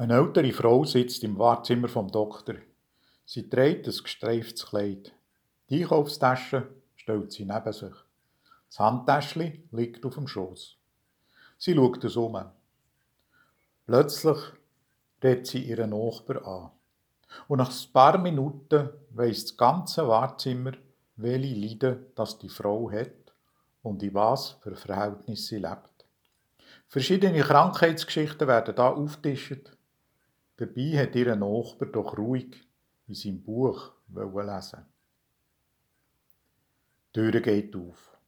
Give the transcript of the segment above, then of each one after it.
Eine ältere Frau sitzt im Wartezimmer vom Doktor. Sie trägt ein gestreiftes Kleid. Die Einkaufstasche stellt sie neben sich. Das Handtäschchen liegt auf dem Schoß. Sie schaut es um. Plötzlich redet sie ihren Nachbar an. Und nach ein paar Minuten weiss das ganze Wartezimmer, welche Leiden das die Frau hat und in was für Verhältnisse sie lebt. Verschiedene Krankheitsgeschichten werden da aufgetischt Dabei hat ihr Nachbar doch ruhig in seinem Buch lesen. Die Tür geht auf.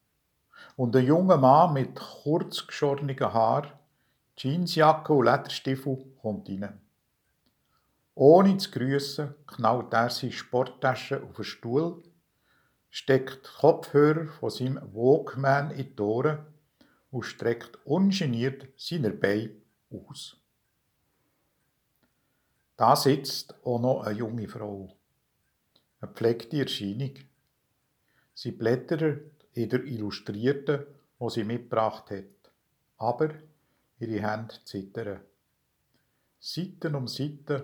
Und ein junger Mann mit kurz geschorenen Haaren, Jeansjacke und Lederstiefel kommt rein. Ohne zu grüßen, knallt er seine Sporttasche auf den Stuhl, steckt Kopfhörer von seinem Walkman in die Ohren und streckt ungeniert seine Beine aus. Da sitzt auch noch eine junge Frau. Eine pflegte Erscheinung. Sie blättert in der Illustrierten, die sie mitgebracht hat. Aber ihre Hände zittern. Seiten um Seiten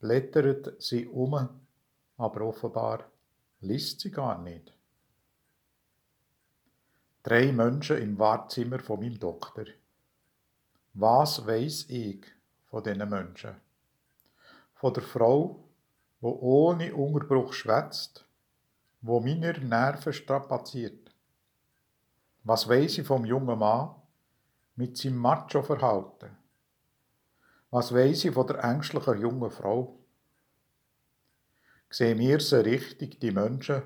blättert sie um, aber offenbar liest sie gar nicht. Drei Menschen im Wartezimmer von meinem Doktor. Was weiß ich von diesen Menschen? Von der Frau, wo ohne Unterbruch schwätzt, wo meine Nerven strapaziert. Was weiß ich vom jungen Mann mit seinem Macho-Verhalten? Was weiß ich von der ängstlichen jungen Frau? Sehen wir sie richtig, die Menschen,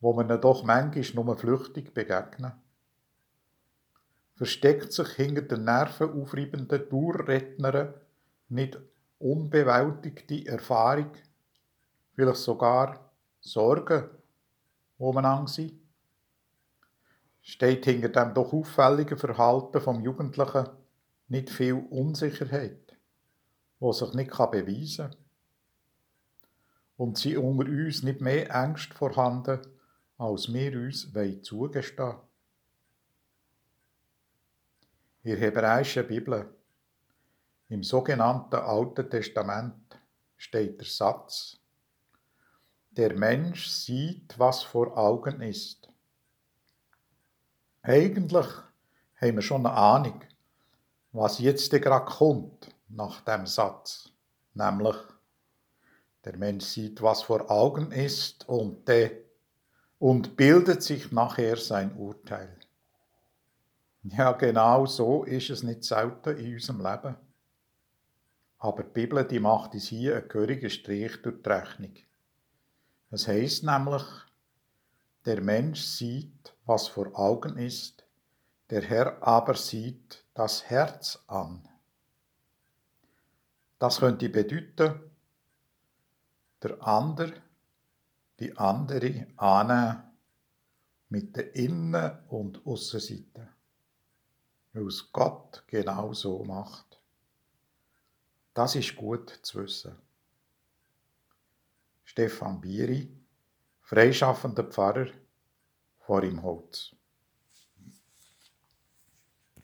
wo man doch manchmal nur flüchtig begegnen? Versteckt sich hinter den nervenaufreibenden Durchrednern nicht unbewältigte Erfahrung, vielleicht sogar Sorgen umeinander sind? Steht hinter dem doch auffälligen Verhalten vom Jugendlichen nicht viel Unsicherheit, wo sich nicht beweisen kann? Und sind unter uns nicht mehr Ängste vorhanden, als wir uns zugestehen In der hebräischen Bibel im sogenannten Alten Testament steht der Satz, der Mensch sieht, was vor Augen ist. Eigentlich haben wir schon eine Ahnung, was jetzt gerade kommt nach dem Satz, nämlich der Mensch sieht, was vor Augen ist und, und bildet sich nachher sein Urteil. Ja, genau so ist es nicht selten in unserem Leben. Aber die Bibel die macht uns hier einen gehörigen Strich durch die Rechnung. Es heißt nämlich, der Mensch sieht, was vor Augen ist, der Herr aber sieht das Herz an. Das könnte bedeuten, der andere, die andere annehmen mit der Innen- und Aussenseite, weil es Gott genau so macht. Das ist gut zu wissen. Stefan Bieri, freischaffender Pfarrer vor im Holz.